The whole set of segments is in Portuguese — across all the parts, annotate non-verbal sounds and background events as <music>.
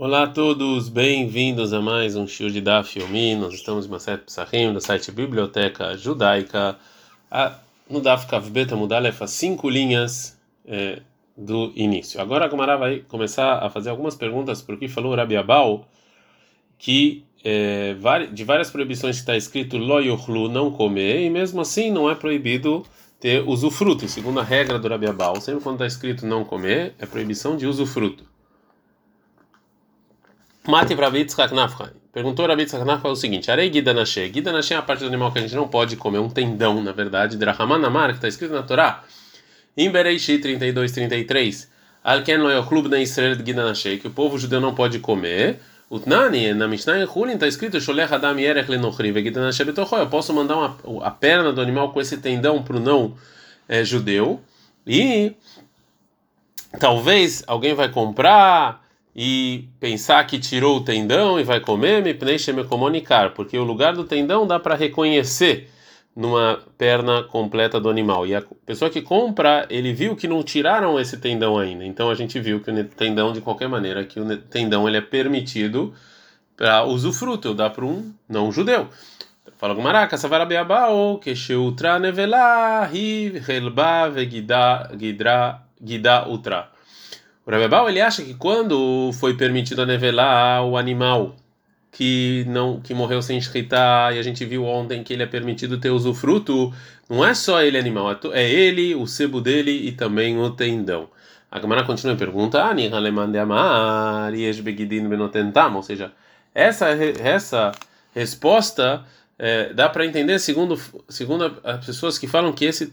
Olá a todos, bem-vindos a mais um Shur de Daf Yomi. Nós estamos em Maset Psachim, do site Biblioteca Judaica. A, no Daf Kavbeta Mudalef, as cinco linhas é, do início. Agora a Gomara vai começar a fazer algumas perguntas porque falou Rabi Abal que é, de várias proibições que está escrito Lo não comer, e mesmo assim não é proibido ter usufruto. Segundo a regra do Rabi Abal, sempre quando está escrito não comer, é proibição de usufruto. Mate para Yitzhak Nafra. Perguntou Rabi Yitzhak Nafra o seguinte: Arei Gidanashe. Gidanashe é a parte do animal que a gente não pode comer, um tendão, na verdade. Drahaman Namar, que está escrito na Torá. Em Bereishi 32, 33. Alken na Israel de Gidanashe, que o povo judeu não pode comer. Utnani, na Mishnah Hulin está escrito: Sholech Adam Yerech Lenochri, Gidanashe betocho. Eu posso mandar uma, a perna do animal com esse tendão para o não é, judeu. E talvez alguém vai comprar e pensar que tirou o tendão e vai comer, me preenche me comunicar, porque o lugar do tendão dá para reconhecer numa perna completa do animal. E a pessoa que compra, ele viu que não tiraram esse tendão ainda. Então a gente viu que o tendão de qualquer maneira, que o tendão ele é permitido para usufruto, dá para um não judeu. Fala com maraca, savara beabao, que sheutra nevela, ri relba vegida gidra gida utra. O Rabebal ele acha que quando foi permitido anevelar o animal que não que morreu sem escritar e a gente viu ontem que ele é permitido ter usufruto, não é só ele animal, é, é ele, o sebo dele e também o tendão. A Gamara continua e pergunta: ah, ou seja, essa essa resposta é, dá para entender segundo segundo as pessoas que falam que esse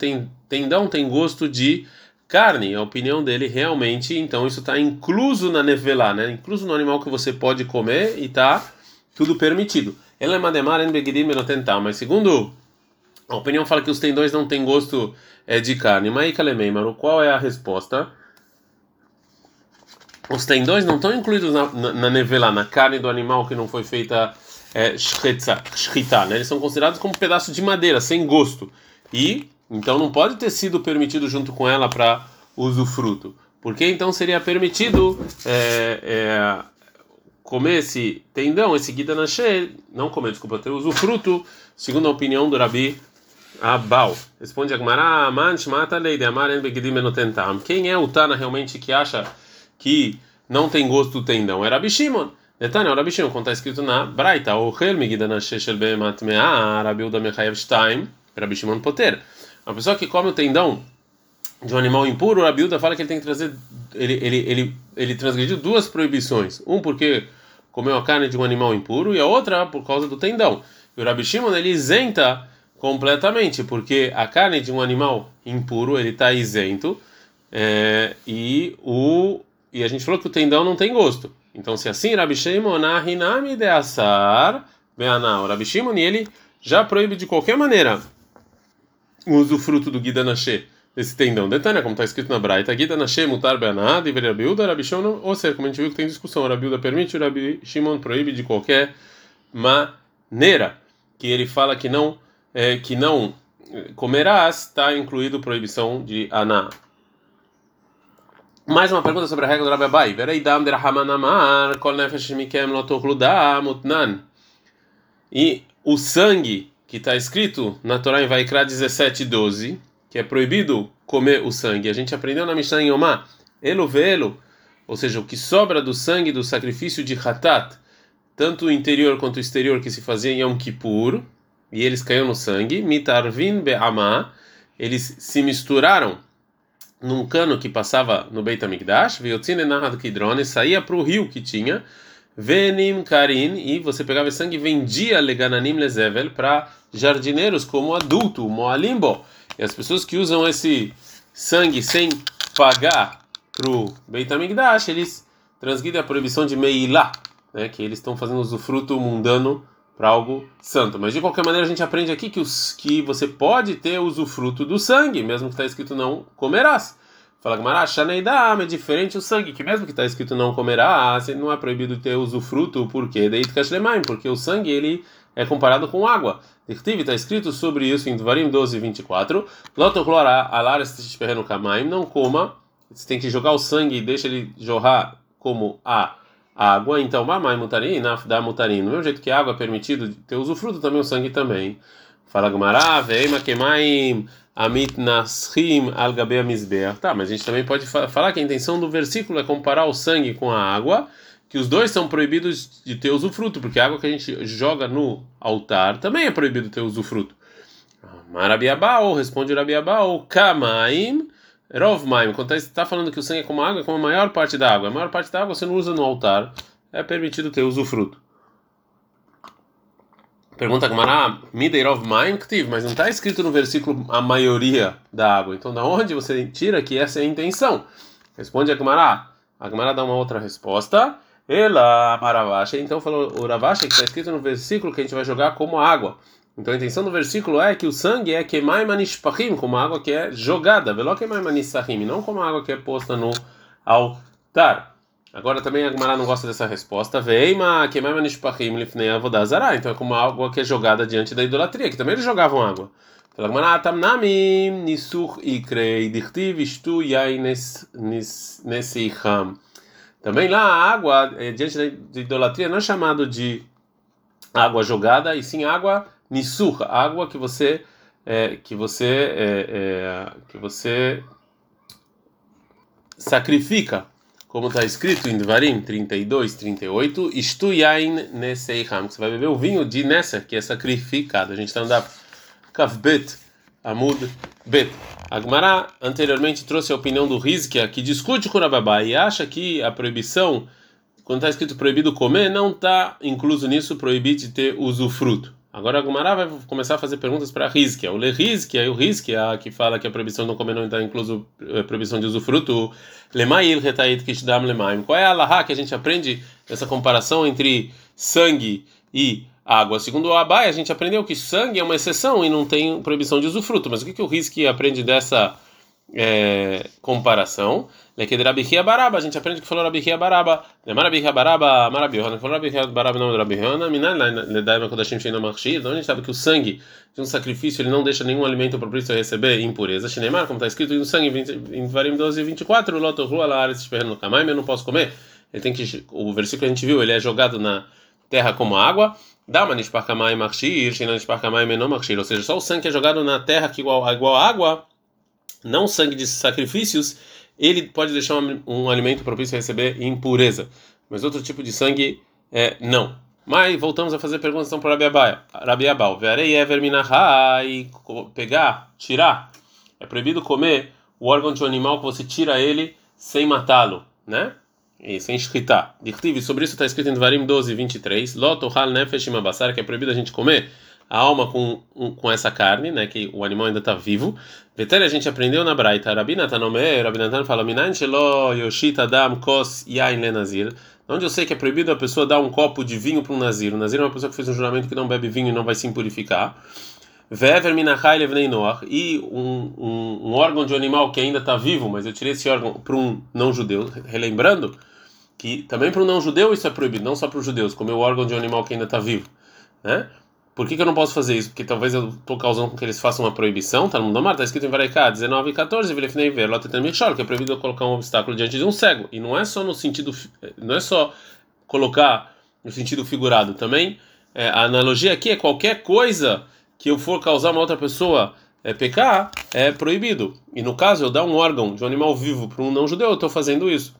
tendão tem gosto de carne, a opinião dele realmente, então isso está incluso na nevelá, né? Incluso no animal que você pode comer e está tudo permitido. Ela é mademar en begidim tentar, mas segundo a opinião fala que os tendões não têm gosto é, de carne. Mas mano, qual é a resposta? Os tendões não estão incluídos na, na, na nevelá, na carne do animal que não foi feita é, né? Eles são considerados como um pedaço de madeira, sem gosto. E então não pode ter sido permitido junto com ela para usufruto. Porque então seria permitido é, é, comer esse tendão, esse guida nascer, não comer, desculpa, ter usufruto, segundo a opinião do Rabi Abal. Responde a Gemara, mata amar Quem é o Tana realmente que acha que não tem gosto do tendão? É Rabi Shimon. Netanya, o Rabi Shimon, como está escrito na Braita, o Helmi guida nascer shel behemat mea, Rabi Uda mechayev shtaim, Rabi Shimon poter. Uma pessoa que come o tendão de um animal impuro, o Abilda fala que ele tem que trazer. Ele, ele, ele, ele transgrediu duas proibições. Um, porque comeu a carne de um animal impuro, e a outra, por causa do tendão. E o Rabi Shimon, ele isenta completamente, porque a carne de um animal impuro, ele está isento, é, e, o, e a gente falou que o tendão não tem gosto. Então, se assim, Rabi Shimon, de asar, o Rabi Shimon, ele já proíbe de qualquer maneira o usufruto do Guida Nashe, desse tendão. Detalhe, como está escrito na Braita, Guida Nashe mutar be'anad, e Rabiuda, Rabi Shimon, ou seja, como a gente viu que tem discussão, Rabiuda permite, Rabi Shimon proíbe de qualquer maneira, que ele fala que não, é, que não comerás, está incluído proibição de aná. Mais uma pergunta sobre a regra do Rabi Abai. Vereidam derhamanamar, kol nefesh mikem lotochluda mutnan. E o sangue que está escrito na Torá em Vaikra 17:12, que é proibido comer o sangue. A gente aprendeu na Mishnah em Omar, elo velo, ou seja, o que sobra do sangue do sacrifício de Hatat, tanto o interior quanto o exterior que se fazia em Yom Kippur, e eles caíram no sangue, mitarvin be'ama, eles se misturaram num cano que passava no Beit HaMikdash, viotzine nahad kidron, saía para o rio que tinha, Venim Karin, e você pegava esse sangue e vendia Legananim Lezevel para jardineiros como adulto, Moalimbo. E as pessoas que usam esse sangue sem pagar para o Beit HaMikdash, eles transgridem a proibição de Meilá, né, que eles estão fazendo usufruto mundano para algo santo. Mas de qualquer maneira a gente aprende aqui que, os, que você pode ter usufruto do sangue, mesmo que está escrito não comerás. Fala Gamara, Shaneidam é diferente o sangue, que mesmo que está escrito não comerá, não é proibido ter usufruto, por quê? Deit Kashlemaim, porque o sangue ele é comparado com água. Dirtiv está escrito sobre isso em Dvarim 12, 24. Lotoclorá, alares kamaim, não coma, você tem que jogar o sangue e deixa ele jorrar como a água, então mamai mutarim, da mutarim. Do mesmo jeito que água é permitido ter usufruto, também o sangue também. Fala Gmará, veima kemaim amit naschim al gabe Tá, mas a gente também pode falar que a intenção do versículo é comparar o sangue com a água, que os dois são proibidos de ter usufruto, porque a água que a gente joga no altar também é proibido ter usufruto. Marabiabal, responde Rabiabal, kamaim rovmaim. Quando está tá falando que o sangue é como água, é como a maior parte da água. A maior parte da água você não usa no altar, é permitido ter usufruto. Pergunta Gamara, Mideirov Maim Ktiv, mas não está escrito no versículo a maioria da água. Então, da onde você tira que essa é a intenção? Responde a Gamara. A Gamara dá uma outra resposta. Ela, Maravashi. Então, falou o Ravashi que está escrito no versículo que a gente vai jogar como água. Então, a intenção do versículo é que o sangue é Kemai Manishpachim, como água que é jogada. Velo Kemai Manishahim, não como água que é posta no altar. Agora também a Gemara não gosta dessa resposta. Veima queimai manishpachim lifnei avodazara. Então é como água que é jogada diante da idolatria, que também eles jogavam água. Fala Gemara, tamnami nisur ikrei dichtiv istu yai neseicham. Também lá a água é, diante da idolatria não é chamado de água jogada, e sim água nisur, água que você é, que você é, é que você sacrifica como está escrito em Devarim 32, 38, Istu Neseiham, que você vai beber o vinho de Nessa, que é sacrificado. A gente está andando Kavbet, Amud Bet. Agmará anteriormente trouxe a opinião do Rizkia, que discute com Rababá e acha que a proibição, quando está escrito proibido comer, não está incluso nisso proibir de ter usufruto. Agora a Gumara vai começar a fazer perguntas para Rizkia. O Le Rizkia o Rizkia, que fala que a proibição de não comer não está incluso a eh, proibição de usufruto. Lemail retait kishdam lemaim. Qual é a Allahá que a gente aprende nessa comparação entre sangue e água? Segundo o Abai, a gente aprendeu que sangue é uma exceção e não tem proibição de usufruto. Mas o que, que o Rizkia aprende dessa é, comparação? Leque de Rabihia Baraba, a gente aprende que falou Rabihia Baraba. Lemar Rabihia Baraba, Marabihona, falou Rabihia Baraba não Rabihona, Minan, Ledaima Kodashim Sheina Marshir. Então a gente sabe que o sangue de um sacrifício ele não deixa nenhum alimento propício a receber impureza. Shinemar, como está escrito no sangue em Varim 12 e 24, Loto Rua Laaretz Esperando Kamaim, eu não posso comer. Ele tem que, o versículo que a gente viu, ele é jogado na terra como água. Dama Nishparkamai Marshir, Shina Nishparkamai Menon Marshir. Ou seja, só o sangue é jogado na terra que igual, igual água, não sangue de sacrifícios ele pode deixar um, um alimento propício a receber impureza, mas outro tipo de sangue é não. Mas voltamos a fazer perguntas então para Rabi Abal. Verei e pegar, tirar. É proibido comer o órgão de um animal que você tira ele sem matá-lo, né? E sem escritar. Sobre isso está escrito em Dvarim 12, 23. Loto hal nefesh que é proibido a gente comer a alma com, com essa carne, né, que o animal ainda está vivo. Vetere a gente aprendeu na Braita, Rabinatan Omer, Rabinatan fala, Minan shelo yoshita adam kos yain le nazir. Onde eu sei que é proibido a pessoa dar um copo de vinho para um nazir. O nazir é uma pessoa que fez um juramento que não bebe vinho e não vai se impurificar. Vever minachai levnei. E um, um, um órgão de um animal que ainda está vivo, mas eu tirei esse órgão para um não-judeu, relembrando que também para um não-judeu isso é proibido, não só para os judeus, comer o órgão de um animal que ainda está vivo, né? Por que, que, eu não posso fazer isso? Porque talvez eu estou causando com que eles façam uma proibição. Tá no Domar, está escrito em Varaiká 19 e 14, Vilefnei ver, que é proibido colocar um obstáculo diante de um cego. E não é só no sentido, não é só colocar no sentido figurado. Também é, a analogia aqui é qualquer coisa que eu for causar uma outra pessoa é, pecar, é proibido. E no caso, eu dar um órgão de um animal vivo para um não judeu, eu estou fazendo isso.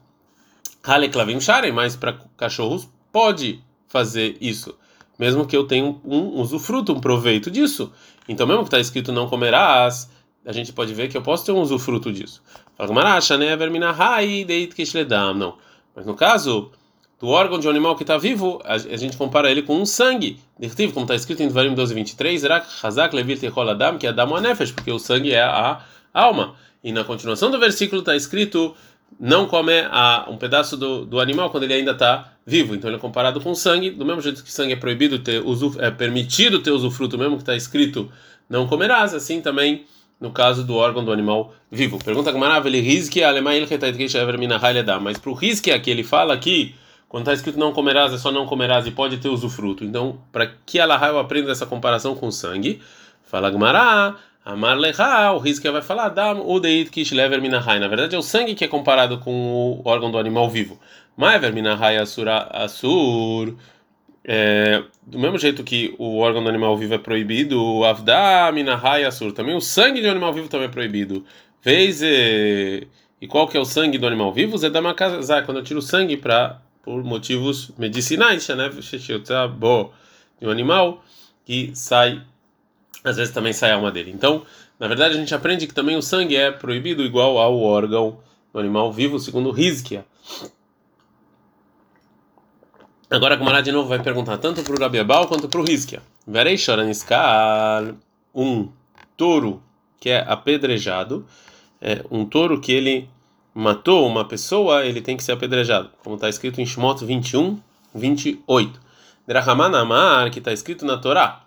Haleklavim Sharen, mas para cachorros pode fazer isso mesmo que eu tenha um usufruto, um proveito disso. Então, mesmo que está escrito não comerás, a gente pode ver que eu posso ter um usufruto disso. Não. Mas no caso do órgão de um animal que está vivo, a gente compara ele com um sangue. Como está escrito em Devarim 12, 23, que é porque o sangue é a alma. E na continuação do versículo está escrito não come a, um pedaço do, do animal quando ele ainda está vivo. Então ele é comparado com sangue, do mesmo jeito que sangue é proibido ter uso, é permitido ter usufruto, mesmo que está escrito não comerás, assim também no caso do órgão do animal vivo. Pergunta Gamarav, ele risque mas para o risque aqui ele fala aqui quando está escrito não comerás é só não comerás e pode ter usufruto. Então, para que Allah eu aprenda essa comparação com sangue? Fala Gamarav Amar lecha, o risco vai falar, dam o deit kish lever minahai. Na verdade, é o sangue que é comparado com o órgão do animal vivo. Maever minahai asura asur. É, do mesmo jeito que o órgão do animal vivo é proibido, avda minahai asur. Também o sangue de um animal vivo também é proibido. Vez e, qual que é o sangue do animal vivo? Zé da quando eu tiro sangue para por motivos medicinais, né? De um animal que sai, às vezes também sai a alma dele. Então, na verdade, a gente aprende que também o sangue é proibido igual ao órgão do animal vivo, segundo Rizkia. Agora a Gumara de novo vai perguntar tanto para o Rabiabal quanto para o Rizkia. Verei choraniskal, um touro que é apedrejado, é um touro que ele matou uma pessoa, ele tem que ser apedrejado, como está escrito em Shemot 21, 28. Drahamanamar, que está escrito na Torá,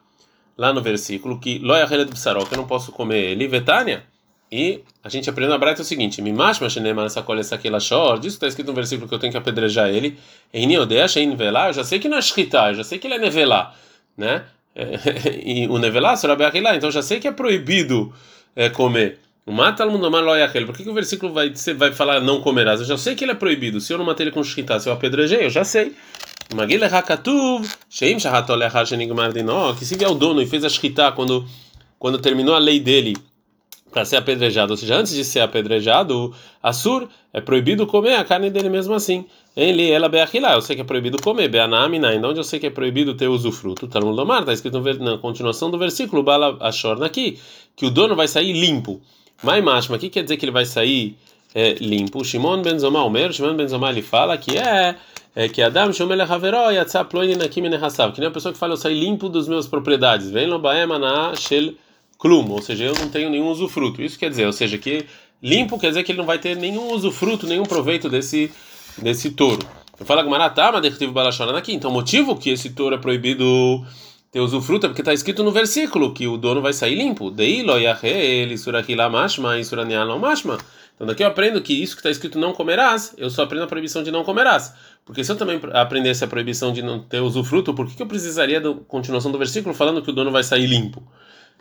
lá no versículo, que Loyahele de Psaró, que eu não posso comer ele, Vetânia, e a gente aprende na Braita o seguinte: Mimash Mashenemar Sakola Sakela Shor, disso está escrito no versículo que eu tenho que apedrejar ele, em Niodea Shein Velá, eu já sei que não é Shkita, eu já sei que ele é Nevelá, né? <laughs> e o Nevelá, Sorabeakilá, então já sei que é proibido é, comer. Mata Por que, que o versículo vai, vai falar não comerás? Eu já sei que ele é proibido. Se eu não matei ele com shkita, se eu apedrejei, eu já sei. Que se vier o dono e fez a shkita quando, quando terminou a lei dele para ser apedrejado, ou seja, antes de ser apedrejado, Assur é proibido comer a carne dele mesmo assim. Ele, ela beachilá, eu sei que é proibido comer, beanamina, então onde eu sei que é proibido ter usufruto. Tá no está escrito na continuação do versículo, Bala Ashorna aqui, que o dono vai sair limpo. Mai mashma, o que quer dizer que ele vai sair é, limpo? Shimon ben Zomá, o Shimon ben Zomá, ele fala que é, é que Adam Shomele Haveró Yatzá Ploini Nakim Nehassav, que nem a pessoa que fala eu saí limpo dos meus propriedades. Vem Lobaema na Shel Klum, ou seja, eu não tenho nenhum usufruto. Isso quer dizer, ou seja, que limpo quer dizer que ele não vai ter nenhum usufruto, nenhum proveito desse, desse touro. Eu falo que Maratá, mas derretivo Balachorana aqui. Então, o motivo que esse touro é proibido ter usufruto é porque está escrito no versículo que o dono vai sair limpo. Então daqui eu aprendo que isso que está escrito não comerás, eu só aprendo a proibição de não comerás. Porque se eu também aprendesse a proibição de não ter usufruto, por que, eu precisaria da continuação do versículo falando que o dono vai sair limpo?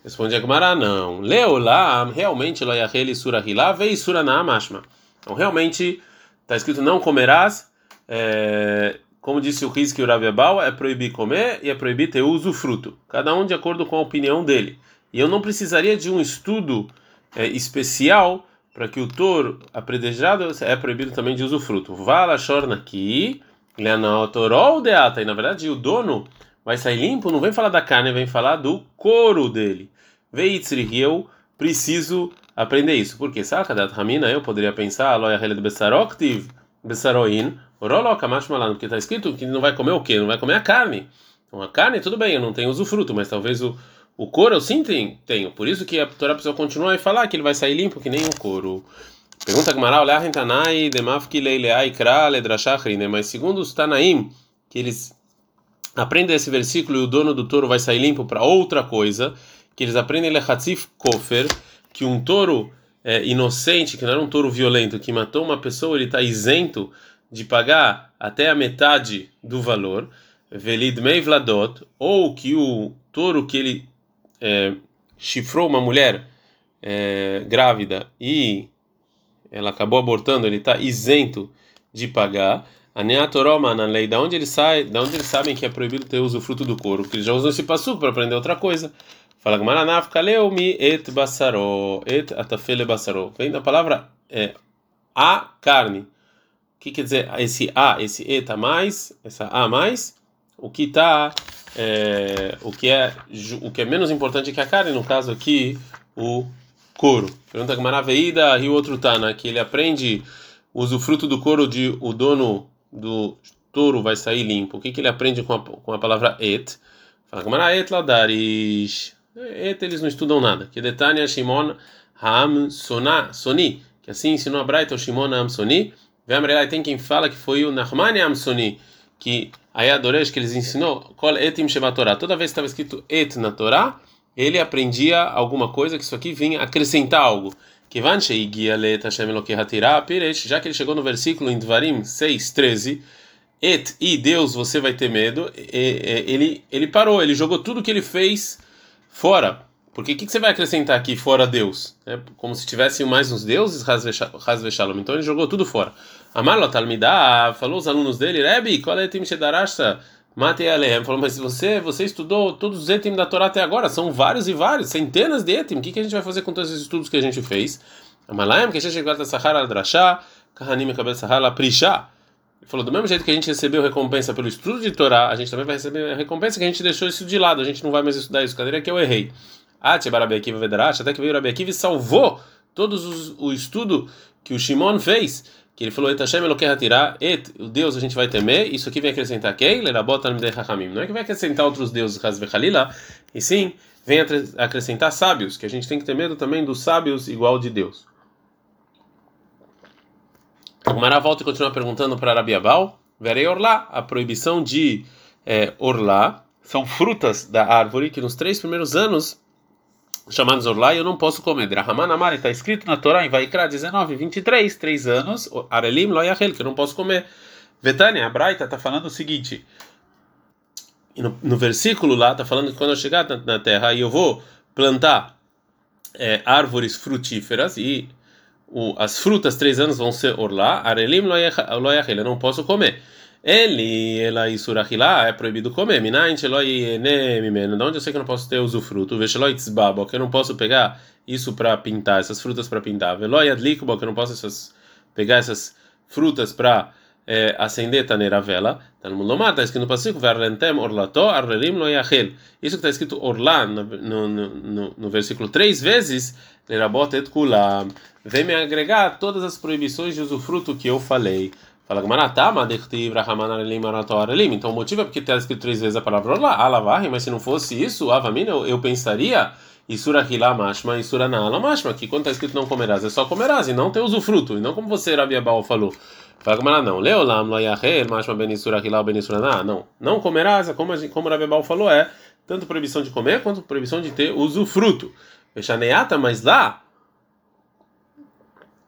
Responde a Gemara, não. lá realmente, loyaheli surahilá, vei suranamashma. Então realmente está escrito não comerás, é, como disse o Rizki e o Rabiabal, é proibir comer e é proibir ter usufruto. Cada um de acordo com a opinião dele. E eu não precisaria de um estudo é, especial para que o touro apredejado é proibido também de usufruto. Vala shorna aqui, leanatorol deata. E na verdade o dono vai sair limpo, não vem falar da carne, vem falar do couro dele. Veitzri, eu preciso aprender isso. Porque Sakadat Ramina, eu poderia pensar, Hele de Bessaroktiv, Bessaroin, Orolokamash porque está escrito que não vai comer o quê? Não vai comer a carne. Então a carne, tudo bem, eu não tenho usufruto, mas talvez o, o couro eu sim tenho. Por isso que a Torá precisa continuar e falar que ele vai sair limpo que nem o couro. Pergunta Gmará, olhar Rentanai, Demafki Leileai Kra Ledrashachri, né? Mas segundo os Tanaim, que eles aprendem esse versículo e o dono do touro vai sair limpo para outra coisa, que eles aprendem Lechatzif Kofer, que um touro é, inocente, que não era um touro violento, que matou uma pessoa, ele está isento de pagar até a metade do valor, Velid Vladot, ou que o touro que ele é, chifrou uma mulher é, grávida e ela acabou abortando, ele está isento de pagar. A Neatoroma na lei, da onde ele sai, da onde eles sabem que é proibido ter fruto do couro, porque eles já usam esse passo para aprender outra coisa. Fala Gmaranaf, Kaleumi et basaro, et atafele basaro. Vem da palavra é, a carne. O que quer dizer esse a, esse eta mais, essa a mais? O que está, é, o que é, o que é menos importante que a carne, no caso aqui, o couro. Pergunta Gmaraveida e o outro Tana, que ele aprende o usufruto do couro de o dono do touro vai sair limpo. O que, que ele aprende com a, com a palavra et? Fala Gmara et ladarish. Et eles não estudam nada. Que Detania Shimon Ham Soni. Que assim ensinou a Braita o Shimon Ham Soni. Vem tem quem fala que foi o Nahmani Ham Soni. Que aí adoresh que eles ensinou. Kol etim Sheva Torah. Toda vez que estava escrito et na Torá, ele aprendia alguma coisa que isso aqui vinha acrescentar algo. Já que ele chegou no versículo em Dvarim 6, 13, Et e Deus você vai ter medo, ele, ele parou, ele jogou tudo que ele fez fora. Porque o que, que, você vai acrescentar aqui fora Deus? É como se tivesse mais uns deuses, Hasve Shalom. Então ele jogou tudo fora. Amarlo Talmidah falou os alunos dele, Rebi, qual é o time Shedarashta? Matei Alehem. Falou, mas você, você estudou todos os etim da Torá até agora, são vários e vários, centenas de etim. O que, que a gente vai fazer com todos esses estudos que a gente fez? Amalayim, que a gente a Sahara Drashá, Kahanim Kabel Sahara Prishá. Ele falou, do mesmo jeito que a gente recebeu recompensa pelo estudo de Torá, a gente também vai receber a recompensa que a gente deixou isso de lado, a gente não vai mais estudar isso. Cadê que eu errei? Ah, até que veio Rabi Akiva e salvou todos os, o estudo que o Shimon fez, que ele falou, Et Hashem Eloquer tirar, Et, o Deus a gente vai temer, isso aqui vem acrescentar quem? Não é que vai acrescentar outros deuses, e sim, vem acrescentar sábios, que a gente tem que ter medo também dos sábios igual de Deus. O Mará volta e continua perguntando para Rabiabal, verei orlá, a proibição de é, orlá, são frutas da árvore que nos três primeiros anos chamados orlá eu não posso comer. Drahaman Amari está escrito na Torá em Vaikra 19, 23, três anos, Arelim Loyahel, que eu não posso comer. Vetânia, a Braita está falando o seguinte, no, no, versículo lá está falando que quando eu chegar na, na terra e eu vou plantar é, árvores frutíferas e o, as frutas três anos vão ser orlá, arelim loyachel, eu não posso comer. Ele, ela e surachilá, é proibido comer. Minayin sheloi mimeno. De onde eu sei que eu não posso ter usufruto? Vesheloi tzbabo, que eu não posso pegar isso para pintar, essas frutas para pintar. Veloi adlikbo, que eu não posso essas, pegar essas frutas para é, acender taneira vela. Tá no Lomar, está escrito no Passico, Verlentem orlato, arrelim loyachel. Isso que está escrito orlá no, no, no, no versículo três vezes, lerabot et kulam vem me agregar todas as proibições de usufruto que eu falei. Fala Então o motivo é porque está escrito três vezes a palavra lá, alavarre, mas se não fosse isso, avamina, eu, eu pensaria, Isura Hilá Mashma, Isura Naala Mashma, que quando está escrito não comerás, é só comerás, e não tem usufruto, e não como você, Rabiabal, falou. Fala Gamará, não, Leolam, Loyahel, não, não comerás, como, como Rabiabal falou, é tanto proibição de comer quanto proibição de ter usufruto. Fechaneata, mas lá,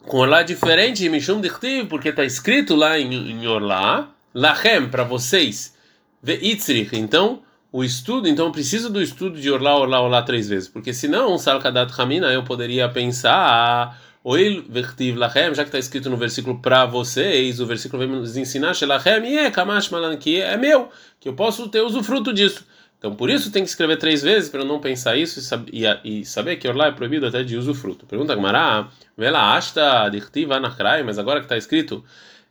com Orlá diferente, Mishum Dichtiv, porque está escrito lá em, em Orlá, Lachem, para vocês, Veitzrich. Então, o estudo, então eu preciso do estudo de Orlá, Orlá, Orlá três vezes, porque senão, Salkadat Hamina, eu poderia pensar. Já que está escrito no versículo para vocês, o versículo vem nos ensinar, e é que é meu, que eu posso ter usufruto disso. Então, por isso tem que escrever três vezes para não pensar isso e, e, e, saber que orlar é proibido até de usufruto. Pergunta Gmará, vela asta dirtiva anachrai, mas agora que está escrito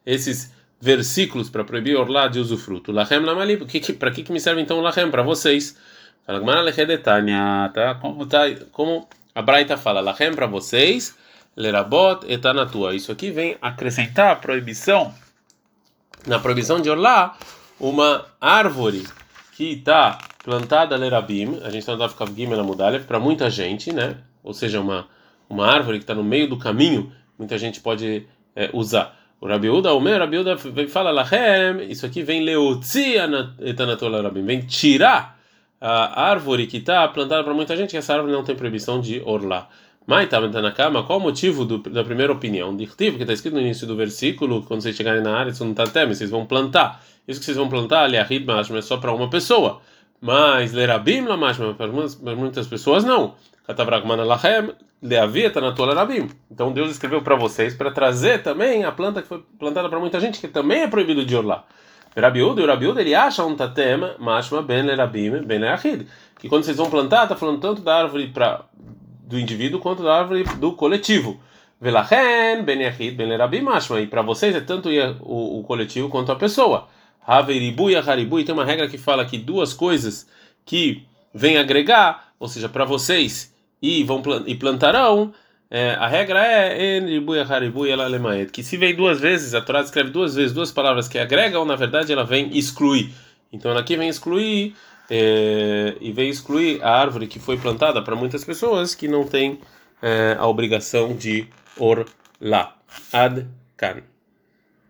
esses versículos para proibir orlar de usufruto. Lachem lamali, para que, que me serve então o lachem? Para vocês. Fala Gmará lechedetania, tá? Como, tá? como a Braita fala, lachem para vocês, lerabot etanatua. Isso aqui vem acrescentar a proibição, na proibição de orlar, uma árvore que está plantada lerabim, a gente está no Dafkav Gimel para muita gente, né? Ou seja, uma, uma árvore que está no meio do caminho, muita gente pode é, usar. O Rabiuda, o meu Rabiuda fala Lahem, isso aqui vem leutzi etanatul lerabim, vem tirar a árvore que está plantada para muita gente, que essa árvore não tem proibição de orlar. Na qual o motivo do, da primeira opinião? Dirtivo, que está escrito no início do versículo, quando vocês chegarem na área, não está vocês vão plantar. Isso que vocês vão plantar, ali a é só para uma pessoa. Mas lerabim lamashma, para muitas pessoas não. Katavrakmana lachem, leavita na tua lerabim. Então Deus escreveu para vocês para trazer também a planta que foi plantada para muita gente, que também é proibido de orlar. Rabiúdo, o Rabiúdo ele acha um tatema, mashma ben lerabim, ben leachid. Que quando vocês vão plantar, está falando tanto da árvore pra, do indivíduo quanto da árvore do coletivo. Velachen, ben leachid, ben. E para vocês é tanto o, o coletivo quanto a pessoa. Haveribu e Haribu, e tem uma regra que fala que duas coisas que vêm agregar, ou seja, para vocês e vão e plantarão, é, a regra é ela que se vem duas vezes, a Torá escreve duas vezes duas palavras que agregam, na verdade ela vem excluir. Então aqui vem excluir é, e vem excluir a árvore que foi plantada para muitas pessoas que não tem é, a obrigação de orlar. Ad can.